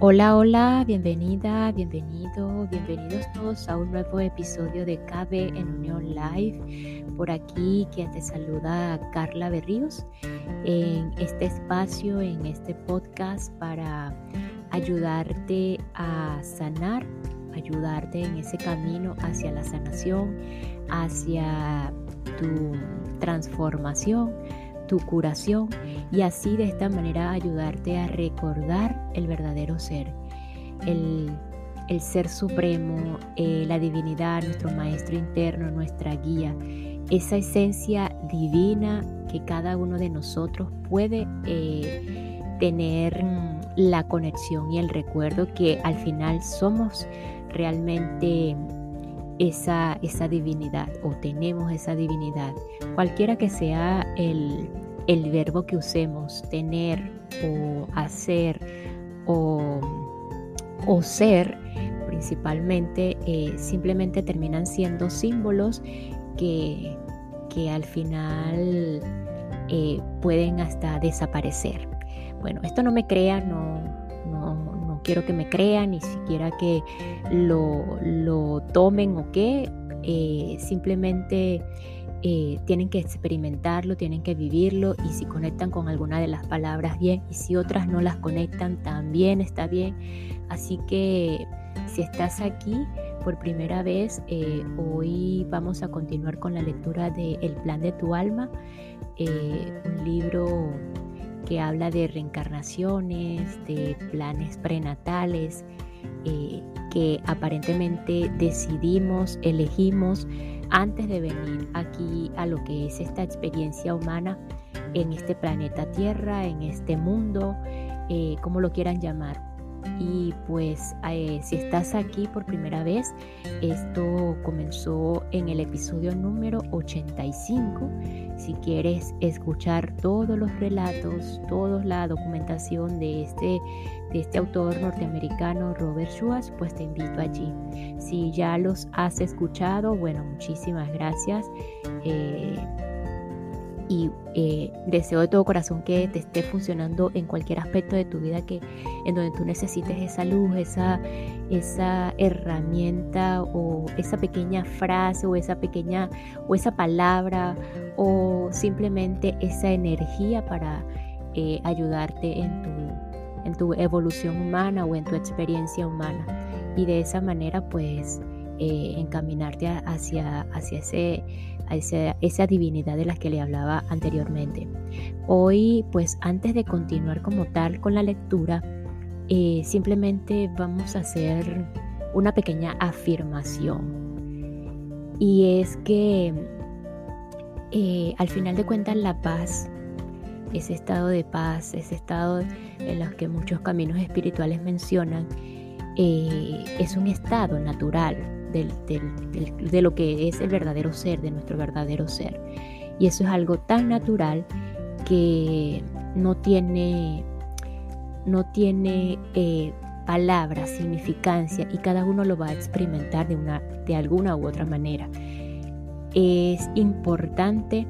Hola, hola, bienvenida, bienvenido, bienvenidos todos a un nuevo episodio de KB en Unión Live. Por aquí quien te saluda Carla Berríos en este espacio, en este podcast para ayudarte a sanar, ayudarte en ese camino hacia la sanación, hacia tu transformación tu curación y así de esta manera ayudarte a recordar el verdadero ser, el, ser supremo, eh, la divinidad, nuestro maestro interno, nuestra guía, esa esencia divina que cada uno de nosotros puede eh, tener mm, la conexión y el recuerdo que al final somos realmente esa, esa divinidad o tenemos esa divinidad, cualquiera que sea el, verbo que usemos, tener o hacer o, ser, principalmente, eh, simplemente terminan siendo símbolos que, que al final eh, pueden hasta desaparecer. Bueno, esto no me crea, no, quiero que me crean, ni siquiera que lo, tomen o qué, eh, simplemente eh, tienen que experimentarlo, tienen que vivirlo y si conectan con alguna de las palabras bien y si otras no las conectan también está bien. Así que si estás aquí por primera vez, eh, hoy vamos a continuar con la lectura de El plan de tu alma, un libro que habla de reencarnaciones, de planes prenatales, eh, que aparentemente decidimos, elegimos antes de venir aquí a lo que es esta experiencia humana en este planeta Tierra, en este mundo, eh, como lo quieran llamar. Y pues eh, si estás aquí por primera vez, esto comenzó en el episodio número 85. Si quieres escuchar todos los relatos, toda la documentación de este, de este autor norteamericano Robert Schwartz, pues te invito allí. Si ya los has escuchado, bueno, muchísimas gracias. Eh, y eh, deseo de todo corazón que te esté funcionando en cualquier aspecto de tu vida que en donde tú necesites esa luz, esa, esa herramienta o esa pequeña frase o esa pequeña o esa palabra o simplemente esa energía para eh, ayudarte en tu, en tu evolución humana o en tu experiencia humana. Y de esa manera pues eh, encaminarte hacia, hacia ese a esa, divinidad de la que le hablaba anteriormente. Hoy, pues antes de continuar como tal con la lectura, eh, simplemente vamos a hacer una pequeña afirmación. Y es que eh, al final de cuentas la paz, ese estado de paz, ese estado en los que muchos caminos espirituales mencionan, eh, es un estado natural, de lo que es el verdadero ser, de nuestro verdadero ser. Y eso es algo tan natural que no tiene, no tiene eh, palabra, significancia y cada uno lo va a experimentar de, una, de alguna u otra manera. Es importante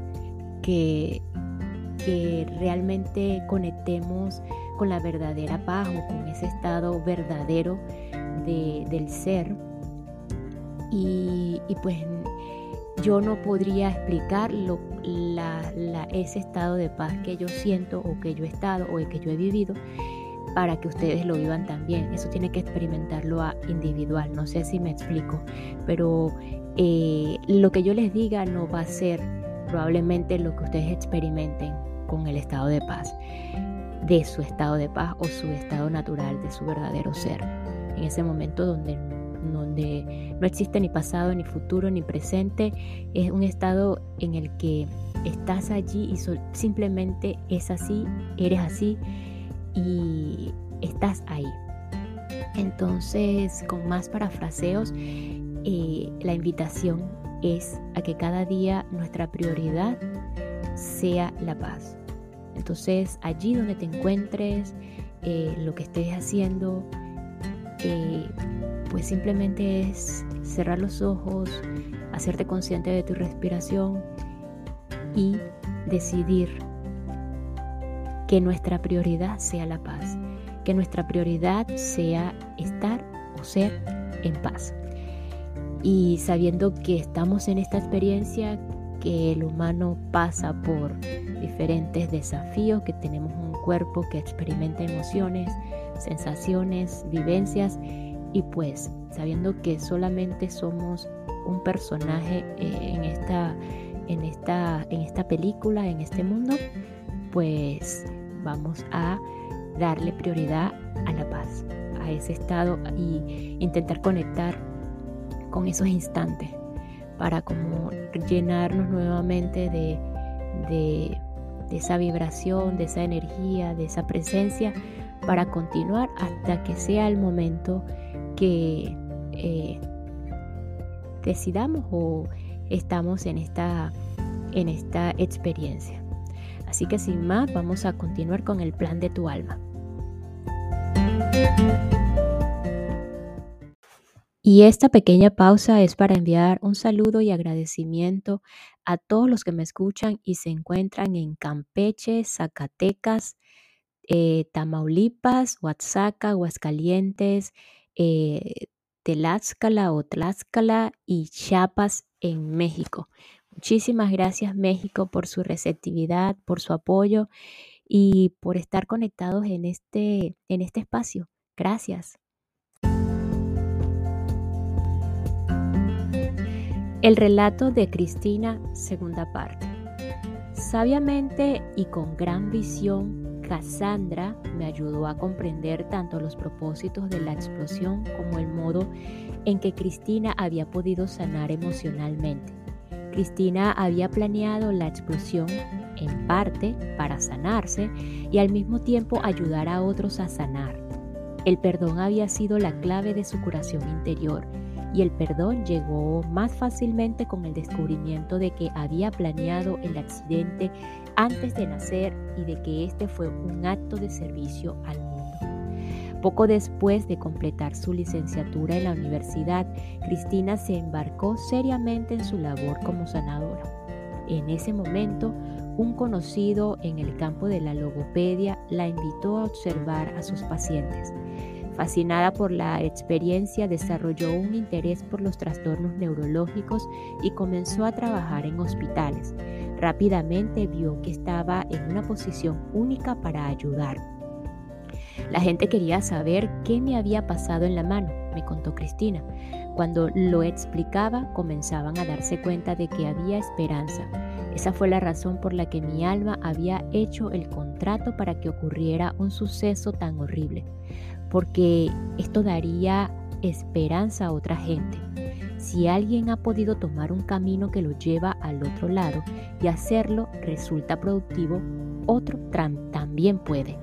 que, que realmente conectemos con la verdadera paz o con ese estado verdadero del ser y, pues yo no podría explicar ese estado de paz que yo siento o que yo he estado o que yo he vivido para que ustedes lo vivan también. Eso tiene que experimentarlo a individual. No sé si me explico, pero eh, lo que yo les diga no va a ser probablemente lo que ustedes experimenten con el estado de paz, de su estado de paz o su estado natural, de su verdadero ser. En ese momento donde donde no existe ni pasado, ni futuro, ni presente. Es un estado en el que estás allí y simplemente es así, eres así y estás ahí. Entonces, con más parafraseos, eh, la invitación es a que cada día nuestra prioridad sea la paz. Entonces, allí donde te encuentres, eh, lo que estés haciendo, eh, pues simplemente es cerrar los ojos, hacerte consciente de tu respiración y decidir que nuestra prioridad sea la paz, que nuestra prioridad sea estar o ser en paz. Y sabiendo que estamos en esta experiencia, que el humano pasa por diferentes desafíos, que tenemos un cuerpo que experimenta emociones, sensaciones, vivencias, y pues sabiendo que solamente somos un personaje eh, en, esta, en, esta, en esta película, en este mundo, pues vamos a darle prioridad a la paz, a ese estado y intentar conectar con esos instantes para como llenarnos nuevamente de, de, esa vibración, de esa energía, de esa presencia para continuar hasta que sea el momento que eh, decidamos o estamos en esta, en esta experiencia. Así que sin más, vamos a continuar con el plan de tu alma. Y esta pequeña pausa es para enviar un saludo y agradecimiento a todos los que me escuchan y se encuentran en Campeche, Zacatecas, eh, Tamaulipas, Oaxaca, Aguascalientes, eh, Tlaxcala o Tlaxcala y Chiapas en México. Muchísimas gracias México por su receptividad, por su apoyo y por estar conectados en este, en este espacio. Gracias. El relato de Cristina, segunda parte. Sabiamente y con gran visión, Cassandra me ayudó a comprender tanto los propósitos de la explosión como el modo en que Cristina había podido sanar emocionalmente. Cristina había planeado la explosión en parte para sanarse y al mismo tiempo ayudar a otros a sanar. El perdón había sido la clave de su curación interior y el perdón llegó más fácilmente con el descubrimiento de que había planeado el accidente antes de nacer y de que este fue un acto de servicio al mundo. Poco después de completar su licenciatura en la universidad, Cristina se embarcó seriamente en su labor como sanadora. En ese momento, un conocido en el campo de la logopedia la invitó a observar a sus pacientes. Fascinada por la experiencia, desarrolló un interés por los trastornos neurológicos y comenzó a trabajar en hospitales. Rápidamente vio que estaba en una posición única para ayudar. La gente quería saber qué me había pasado en la mano, me contó Cristina. Cuando lo explicaba, comenzaban a darse cuenta de que había esperanza. Esa fue la razón por la que mi alma había hecho el contrato para que ocurriera un suceso tan horrible porque esto daría esperanza a otra gente. Si alguien ha podido tomar un camino que lo lleva al otro lado y hacerlo resulta productivo, otro también puede.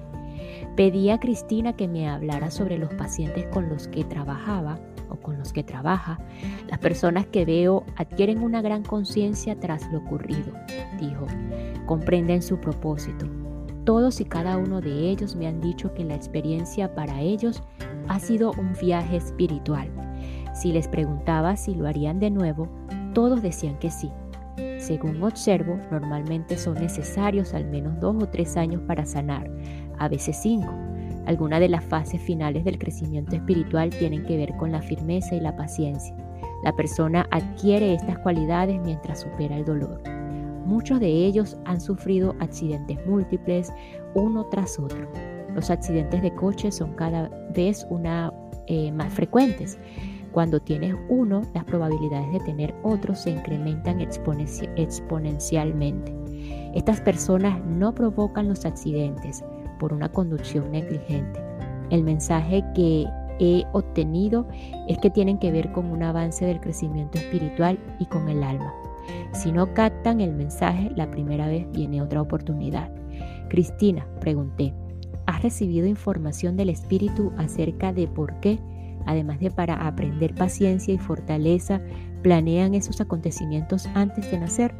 Pedí a Cristina que me hablara sobre los pacientes con los que trabajaba o con los que trabaja. Las personas que veo adquieren una gran conciencia tras lo ocurrido, dijo. Comprenden su propósito, todos y cada uno de ellos me han dicho que la experiencia para ellos ha sido un viaje espiritual. Si les preguntaba si lo harían de nuevo, todos decían que sí. Según observo, normalmente son necesarios al menos dos o tres años para sanar, a veces cinco. Algunas de las fases finales del crecimiento espiritual tienen que ver con la firmeza y la paciencia. La persona adquiere estas cualidades mientras supera el dolor. Muchos de ellos han sufrido accidentes múltiples, uno tras otro. Los accidentes de coche son cada vez una, eh, más frecuentes. Cuando tienes uno, las probabilidades de tener otro se incrementan exponencialmente. Estas personas no provocan los accidentes por una conducción negligente. El mensaje que he obtenido es que tienen que ver con un avance del crecimiento espiritual y con el alma. Si no captan el mensaje la primera vez, viene otra oportunidad. Cristina, pregunté, ¿has recibido información del Espíritu acerca de por qué, además de para aprender paciencia y fortaleza, planean esos acontecimientos antes de nacer?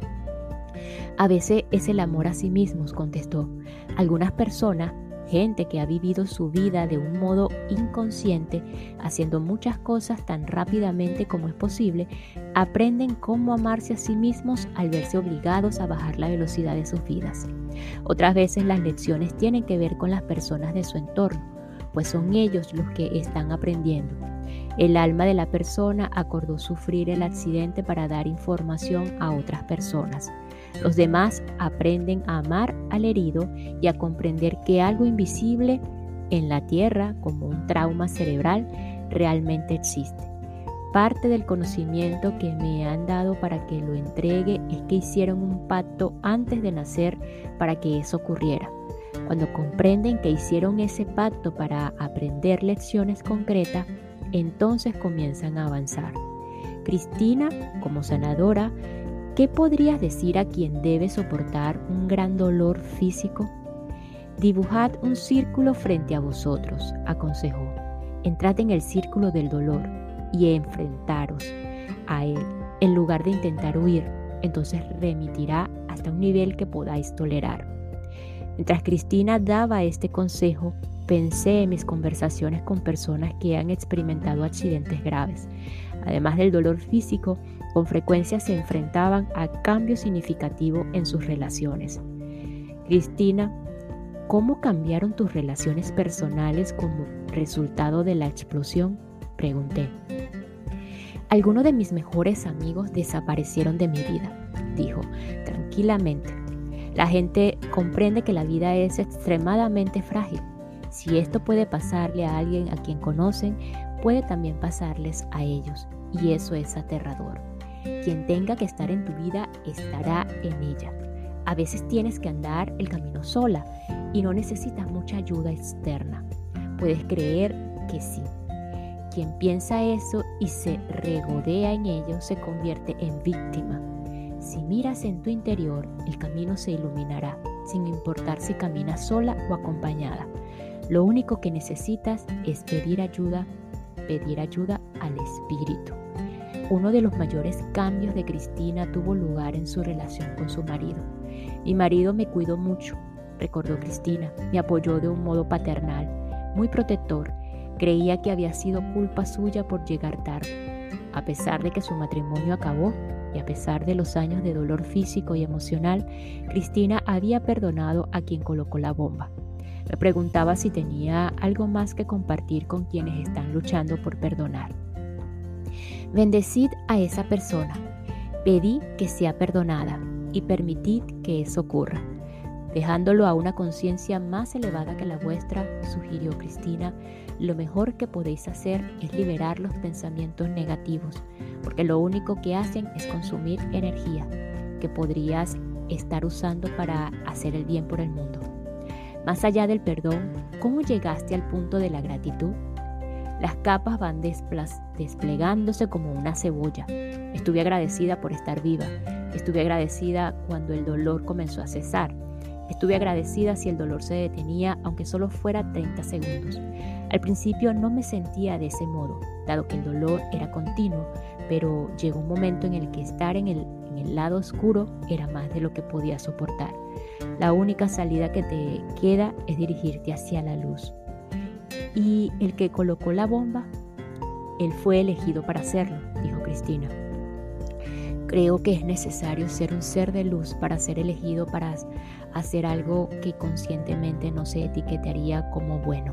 A veces es el amor a sí mismos, contestó. Algunas personas gente que ha vivido su vida de un modo inconsciente, haciendo muchas cosas tan rápidamente como es posible, aprenden cómo amarse a sí mismos al verse obligados a bajar la velocidad de sus vidas. Otras veces las lecciones tienen que ver con las personas de su entorno. Pues son ellos los que están aprendiendo. El alma de la persona acordó sufrir el accidente para dar información a otras personas. Los demás aprenden a amar al herido y a comprender que algo invisible en la tierra, como un trauma cerebral, realmente existe. Parte del conocimiento que me han dado para que lo entregue es que hicieron un pacto antes de nacer para que eso ocurriera. Cuando comprenden que hicieron ese pacto para aprender lecciones concretas, entonces comienzan a avanzar. Cristina, como sanadora, ¿qué podrías decir a quien debe soportar un gran dolor físico? Dibujad un círculo frente a vosotros, aconsejó. Entrad en el círculo del dolor y enfrentaros a él en lugar de intentar huir. Entonces remitirá hasta un nivel que podáis tolerar. Mientras Cristina daba este consejo, pensé en mis conversaciones con personas que han experimentado accidentes graves. Además del dolor físico, con frecuencia se enfrentaban a cambios significativos en sus relaciones. Cristina, ¿cómo cambiaron tus relaciones personales como resultado de la explosión? Pregunté. Algunos de mis mejores amigos desaparecieron de mi vida, dijo tranquilamente. La gente comprende que la vida es extremadamente frágil. Si esto puede pasarle a alguien a quien conocen, puede también pasarles a ellos. Y eso es aterrador. Quien tenga que estar en tu vida estará en ella. A veces tienes que andar el camino sola y no necesitas mucha ayuda externa. Puedes creer que sí. Quien piensa eso y se regodea en ello se convierte en víctima si miras en tu interior, el camino se iluminará, sin importar si caminas sola o acompañada. Lo único que necesitas es pedir ayuda, pedir ayuda al Espíritu. Uno de los mayores cambios de Cristina tuvo lugar en su relación con su marido. Mi marido me cuidó mucho, recordó Cristina, me apoyó de un modo paternal, muy protector. Creía que había sido culpa suya por llegar tarde. A pesar de que su matrimonio acabó, a pesar de los años de dolor físico y emocional, Cristina había perdonado a quien colocó la bomba. Me preguntaba si tenía algo más que compartir con quienes están luchando por perdonar. Bendecid a esa persona, pedí que sea perdonada y permitid que eso ocurra. Dejándolo a una conciencia más elevada que la vuestra, sugirió Cristina, lo mejor que podéis hacer es liberar los pensamientos negativos, porque lo único que hacen es consumir energía que podrías estar usando para hacer el bien por el mundo. Más allá del perdón, ¿cómo llegaste al punto de la gratitud? Las capas van desplegándose como una cebolla. Estuve agradecida por estar viva. Estuve agradecida cuando el dolor comenzó a cesar. Estuve agradecida si el dolor se detenía, aunque solo fuera 30 segundos. Al principio no me sentía de ese modo, dado que el dolor era continuo, pero llegó un momento en el que estar en el, en el lado oscuro era más de lo que podía soportar. La única salida que te queda es dirigirte hacia la luz. Y el que colocó la bomba, él fue elegido para hacerlo, dijo Cristina. Creo que es necesario ser un ser de luz para ser elegido para hacer algo que conscientemente no se etiquetaría como bueno.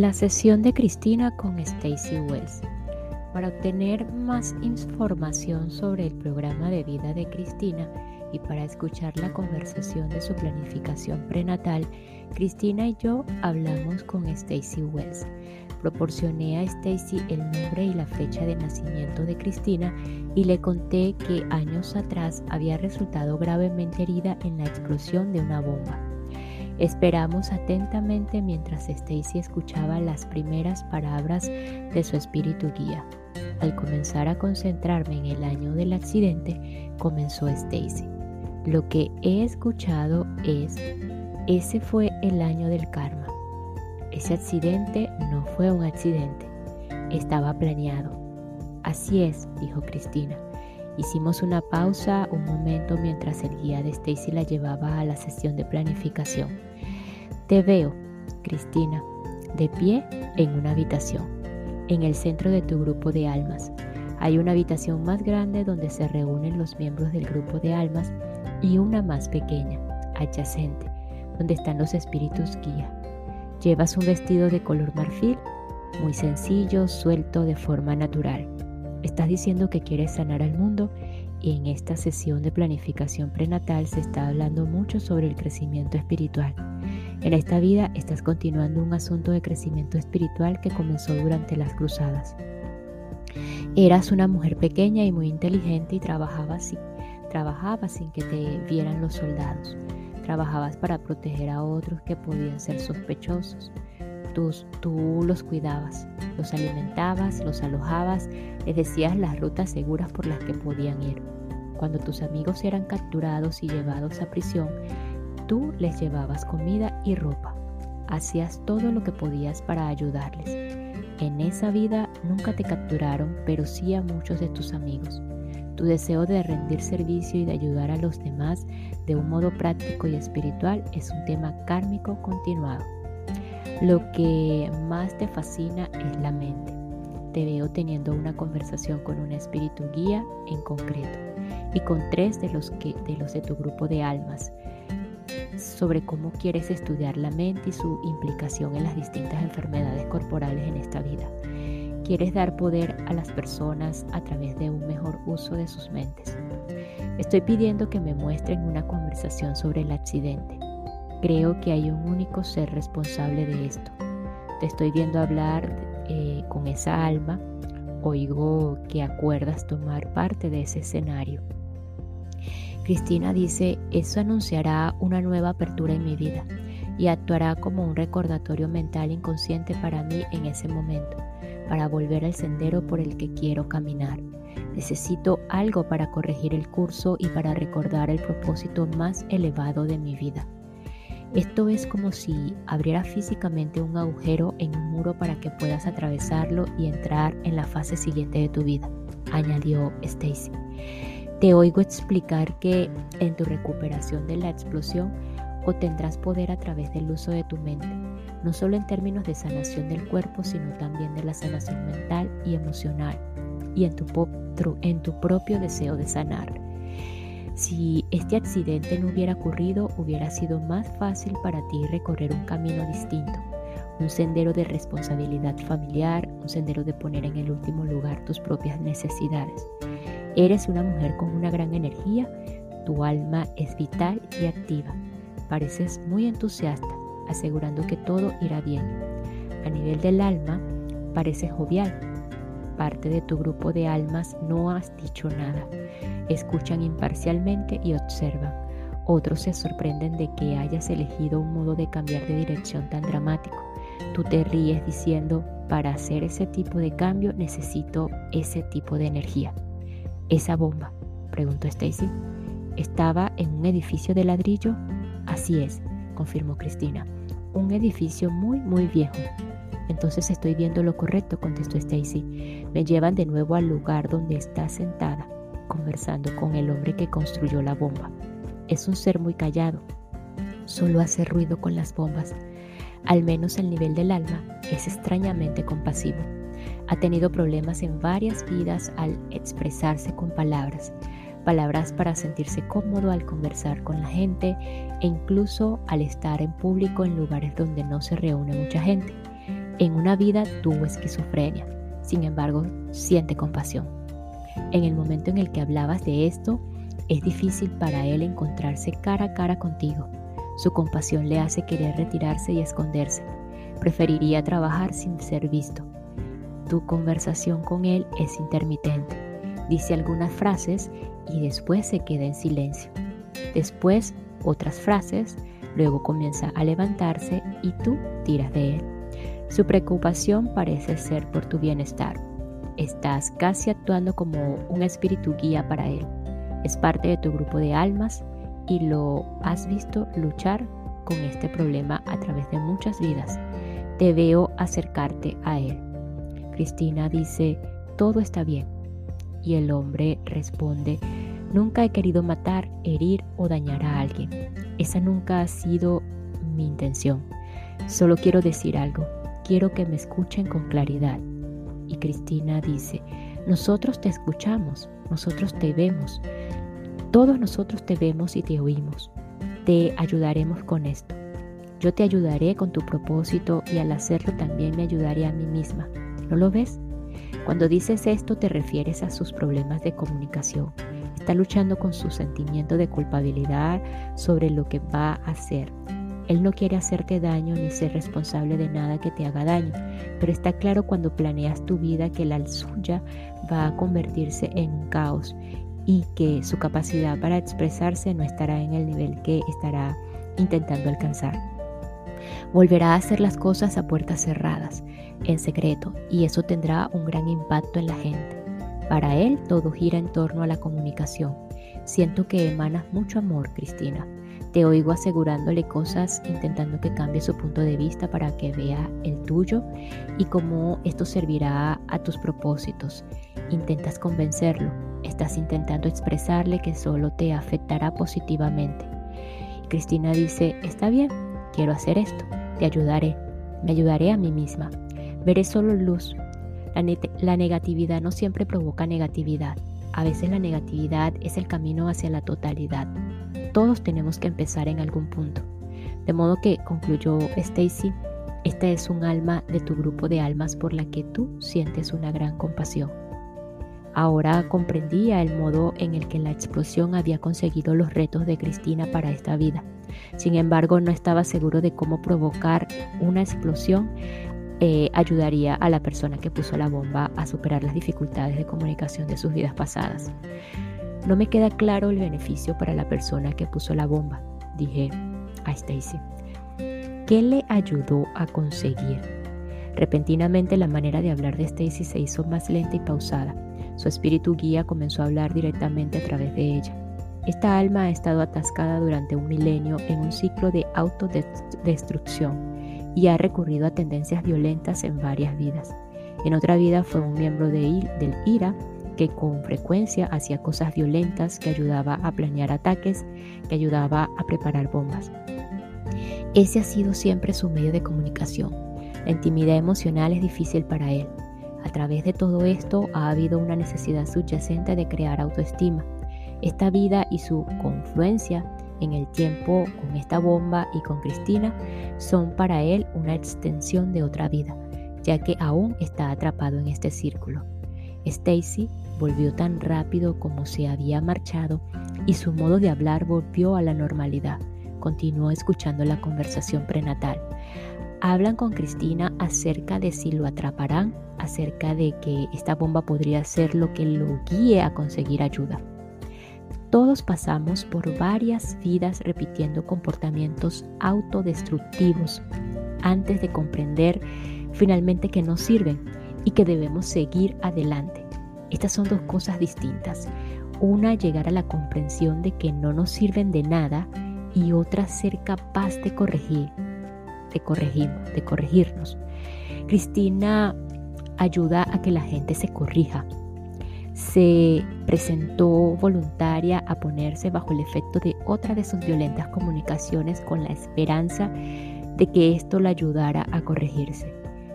La sesión de Cristina con Stacy Wells. Para obtener más información sobre el programa de vida de Cristina y para escuchar la conversación de su planificación prenatal, Cristina y yo hablamos con Stacy Wells. Proporcioné a Stacy el nombre y la fecha de nacimiento de Cristina y le conté que años atrás había resultado gravemente herida en la explosión de una bomba. Esperamos atentamente mientras Stacy escuchaba las primeras palabras de su espíritu guía. Al comenzar a concentrarme en el año del accidente, comenzó Stacy. Lo que he escuchado es, ese fue el año del karma. Ese accidente no fue un accidente, estaba planeado. Así es, dijo Cristina. Hicimos una pausa un momento mientras el guía de Stacy la llevaba a la sesión de planificación. Te veo, Cristina, de pie en una habitación, en el centro de tu grupo de almas. Hay una habitación más grande donde se reúnen los miembros del grupo de almas y una más pequeña, adyacente, donde están los espíritus guía. Llevas un vestido de color marfil, muy sencillo, suelto de forma natural. Estás diciendo que quieres sanar al mundo y en esta sesión de planificación prenatal se está hablando mucho sobre el crecimiento espiritual. En esta vida estás continuando un asunto de crecimiento espiritual que comenzó durante las cruzadas. Eras una mujer pequeña y muy inteligente y trabajabas sin, trabajabas sin que te vieran los soldados. Trabajabas para proteger a otros que podían ser sospechosos. Tú, los cuidabas, los alimentabas, los alojabas, les decías las rutas seguras por las que podían ir. Cuando tus amigos eran capturados y llevados a prisión, tú les llevabas comida y ropa. Hacías todo lo que podías para ayudarles. En esa vida nunca te capturaron, pero sí a muchos de tus amigos. Tu deseo de rendir servicio y de ayudar a los demás de un modo práctico y espiritual es un tema kármico continuado. Lo que más te fascina es la mente. Te veo teniendo una conversación con un espíritu guía en concreto y con tres de los, de tu grupo de almas sobre cómo quieres estudiar la mente y su implicación en las distintas enfermedades corporales en esta vida. Quieres dar poder a las personas a través de un mejor uso de sus mentes. Estoy pidiendo que me muestren una conversación sobre el accidente. Creo que hay un único ser responsable de esto. Te estoy viendo hablar eh, con esa alma. Oigo que acuerdas tomar parte de ese escenario. Cristina dice, eso anunciará una nueva apertura en mi vida y actuará como un recordatorio mental inconsciente para mí en ese momento, para volver al sendero por el que quiero caminar. Necesito algo para corregir el curso y para recordar el propósito más elevado de mi vida. Esto es como si abriera físicamente un agujero en un muro para que puedas atravesarlo y entrar en la fase siguiente de tu vida, añadió Stacy. Te oigo explicar que en tu recuperación de la explosión obtendrás poder a través del uso de tu mente, no solo en términos de sanación del cuerpo, sino también de la sanación mental y emocional, y en tu, en tu propio deseo de sanar. Si este accidente no hubiera ocurrido, hubiera sido más fácil para ti recorrer un camino distinto, un sendero de responsabilidad familiar, un sendero de poner en el último lugar tus propias necesidades. Eres una mujer con una gran energía, tu alma es vital y activa. Pareces muy entusiasta, asegurando que todo irá bien. A nivel del alma, pareces jovial. Parte de tu grupo de almas no has dicho nada. Escuchan imparcialmente y observan. Otros se sorprenden de que hayas elegido un modo de cambiar de dirección tan dramático. Tú te ríes diciendo, para hacer ese tipo de cambio necesito ese tipo de energía. ¿Esa bomba? preguntó Stacy. ¿Estaba en un edificio de ladrillo? Así es, confirmó Cristina. Un edificio muy, muy viejo. Entonces estoy viendo lo correcto, contestó Stacy. Me llevan de nuevo al lugar donde está sentada, conversando con el hombre que construyó la bomba. Es un ser muy callado. Solo hace ruido con las bombas. Al menos el nivel del alma es extrañamente compasivo. Ha tenido problemas en varias vidas al expresarse con palabras, palabras para sentirse cómodo al conversar con la gente e incluso al estar en público en lugares donde no se reúne mucha gente. En una vida tuvo esquizofrenia, sin embargo siente compasión. En el momento en el que hablabas de esto, es difícil para él encontrarse cara a cara contigo. Su compasión le hace querer retirarse y esconderse. Preferiría trabajar sin ser visto tu conversación con él es intermitente. Dice algunas frases y después se queda en silencio. Después otras frases, luego comienza a levantarse y tú tiras de él. Su preocupación parece ser por tu bienestar. Estás casi actuando como un espíritu guía para él. Es parte de tu grupo de almas y lo has visto luchar con este problema a través de muchas vidas. Te veo acercarte a él. Cristina dice, todo está bien. Y el hombre responde, nunca he querido matar, herir o dañar a alguien. Esa nunca ha sido mi intención. Solo quiero decir algo. Quiero que me escuchen con claridad. Y Cristina dice, Nosotros te escuchamos, nosotros te vemos, todos nosotros te vemos y te oímos. Te ayudaremos con esto. Yo te ayudaré con tu propósito y al hacerlo también me ayudaré a mí misma. ¿No lo ves? Cuando dices esto te refieres a sus problemas de comunicación. Está luchando con su sentimiento de culpabilidad sobre lo que va a hacer. Él no quiere hacerte daño ni ser responsable de nada que te haga daño, pero está claro cuando planeas tu vida que la suya va a convertirse en un caos y que su capacidad para expresarse no estará en el nivel que estará intentando alcanzar. Volverá a hacer las cosas a puertas cerradas, en secreto, y eso tendrá un gran impacto en la gente. Para él todo gira en torno a la comunicación. Siento que emanas mucho amor, Cristina. Te oigo asegurándole cosas, intentando que cambie su punto de vista para que vea el tuyo y cómo esto servirá a tus propósitos. Intentas convencerlo, estás intentando expresarle que solo te afectará positivamente. Cristina dice, está bien, quiero hacer esto, te ayudaré, me ayudaré a mí misma, veré solo luz. La, la negatividad no siempre provoca negatividad, a veces la negatividad es el camino hacia la totalidad. Todos tenemos que empezar en algún punto. De modo que, concluyó Stacy, esta es un alma de tu grupo de almas por la que tú sientes una gran compasión. Ahora comprendía el modo en el que la explosión había conseguido los retos de Cristina para esta vida. Sin embargo, no estaba seguro de cómo provocar una explosión eh, ayudaría a la persona que puso la bomba a superar las dificultades de comunicación de sus vidas pasadas. No me queda claro el beneficio para la persona que puso la bomba, dije a Stacy. ¿Qué le ayudó a conseguir? Repentinamente la manera de hablar de Stacy se hizo más lenta y pausada. Su espíritu guía comenzó a hablar directamente a través de ella. Esta alma ha estado atascada durante un milenio en un ciclo de autodestrucción y ha recurrido a tendencias violentas en varias vidas. En otra vida fue un miembro de, del IRA que con frecuencia hacía cosas violentas, que ayudaba a planear ataques, que ayudaba a preparar bombas. Ese ha sido siempre su medio de comunicación. La intimidad emocional es difícil para él. A través de todo esto ha habido una necesidad subyacente de crear autoestima. Esta vida y su confluencia en el tiempo con esta bomba y con Cristina son para él una extensión de otra vida, ya que aún está atrapado en este círculo. Stacy volvió tan rápido como se había marchado y su modo de hablar volvió a la normalidad. Continuó escuchando la conversación prenatal. Hablan con Cristina acerca de si lo atraparán, acerca de que esta bomba podría ser lo que lo guíe a conseguir ayuda. Todos pasamos por varias vidas repitiendo comportamientos autodestructivos antes de comprender finalmente que no sirven y que debemos seguir adelante. Estas son dos cosas distintas. Una, llegar a la comprensión de que no nos sirven de nada y otra, ser capaz de corregir, de corregir, de corregirnos. Cristina ayuda a que la gente se corrija, se presentó voluntaria a ponerse bajo el efecto de otra de sus violentas comunicaciones con la esperanza de que esto la ayudara a corregirse.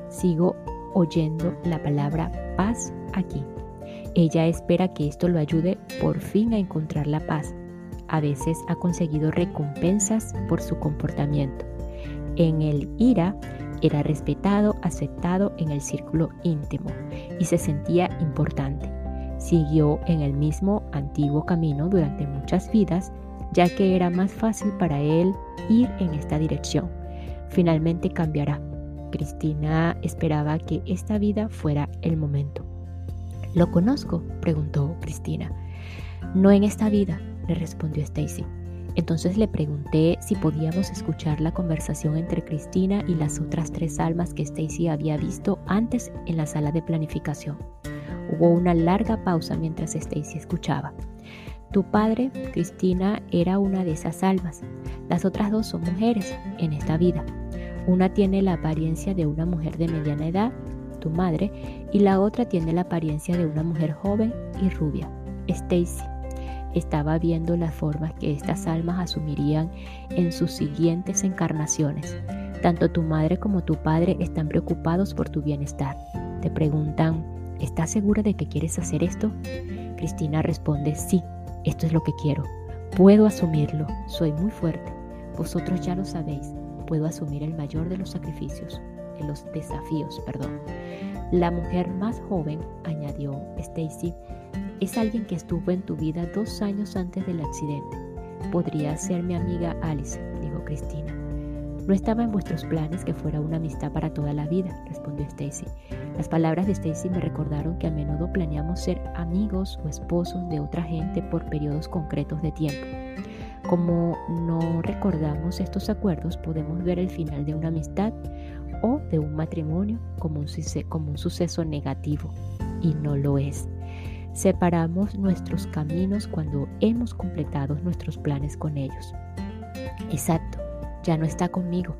Sigo oyendo la palabra paz aquí. Ella espera que esto lo ayude por fin a encontrar la paz. A veces ha conseguido recompensas por su comportamiento. En el ira era respetado, aceptado en el círculo íntimo y se sentía importante. Siguió en el mismo antiguo camino durante muchas vidas, ya que era más fácil para él ir en esta dirección. Finalmente cambiará. Cristina esperaba que esta vida fuera el momento. ¿Lo conozco? preguntó Cristina. No en esta vida, le respondió Stacy. Entonces le pregunté si podíamos escuchar la conversación entre Cristina y las otras tres almas que Stacy había visto antes en la sala de planificación. Hubo una larga pausa mientras Stacy escuchaba. Tu padre, Cristina, era una de esas almas. Las otras dos son mujeres en esta vida. Una tiene la apariencia de una mujer de mediana edad, tu madre, y la otra tiene la apariencia de una mujer joven y rubia, Stacy. Estaba viendo las formas que estas almas asumirían en sus siguientes encarnaciones. Tanto tu madre como tu padre están preocupados por tu bienestar. Te preguntan ¿estás segura de que quieres hacer esto? Cristina responde, sí, esto es lo que quiero. Puedo asumirlo, soy muy fuerte. Vosotros ya lo sabéis, puedo asumir el mayor de los sacrificios, de los desafíos, perdón. La mujer más joven, añadió Stacy, es alguien que estuvo en tu vida dos años antes del accidente. Podría ser mi amiga Alice, dijo Cristina. No estaba en vuestros planes que fuera una amistad para toda la vida, respondió Stacy. Las palabras de Stacy me recordaron que a menudo planeamos ser amigos o esposos de otra gente por periodos concretos de tiempo. Como no recordamos estos acuerdos, podemos ver el final de una amistad o de un matrimonio como un, suceso negativo, y no lo es. Separamos nuestros caminos cuando hemos completado nuestros planes con ellos. Exacto, ya no está conmigo,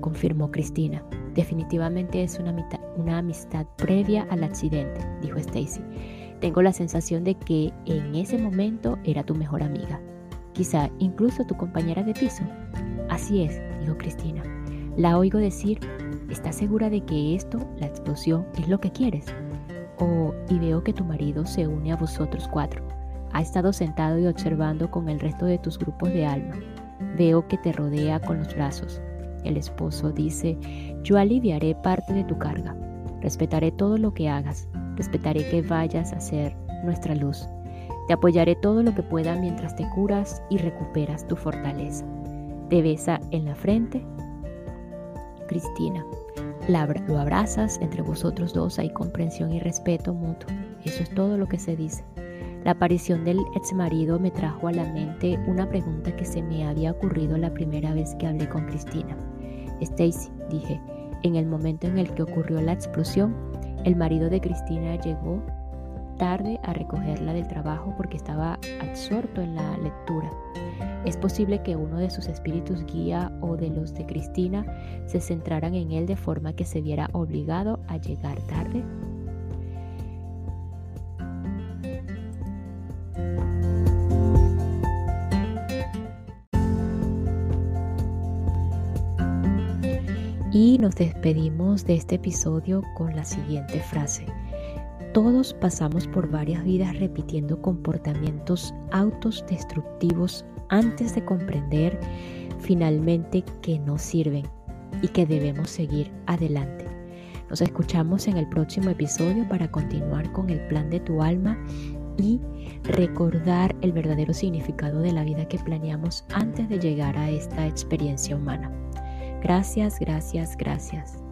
confirmó Cristina. Definitivamente es una, una amistad previa al accidente, dijo Stacy. Tengo la sensación de que en ese momento era tu mejor amiga, quizá incluso tu compañera de piso. Así es, dijo Cristina. La oigo decir, ¿estás segura de que esto, la explosión, es lo que quieres? Oh, y veo que tu marido se une a vosotros cuatro. Ha estado sentado y observando con el resto de tus grupos de alma. Veo que te rodea con los brazos. El esposo dice, yo aliviaré parte de tu carga, respetaré todo lo que hagas, respetaré que vayas a ser nuestra luz. Te apoyaré todo lo que pueda mientras te curas y recuperas tu fortaleza. Te besa en la frente. Cristina, lo abrazas, entre vosotros dos hay comprensión y respeto mutuo. Eso es todo lo que se dice. La aparición del ex marido me trajo a la mente una pregunta que se me había ocurrido la primera vez que hablé con Cristina. Stacy, dije, en el momento en el que ocurrió la explosión, el marido de Cristina llegó tarde a recogerla del trabajo porque estaba absorto en la lectura. Es posible que uno de sus espíritus guía o de los de Cristina se centraran en él de forma que se viera obligado a llegar tarde. Y nos despedimos de este episodio con la siguiente frase. Todos pasamos por varias vidas repitiendo comportamientos autodestructivos antes de comprender finalmente que no sirven y que debemos seguir adelante. Nos escuchamos en el próximo episodio para continuar con el plan de tu alma y recordar el verdadero significado de la vida que planeamos antes de llegar a esta experiencia humana. Gracias, gracias, gracias.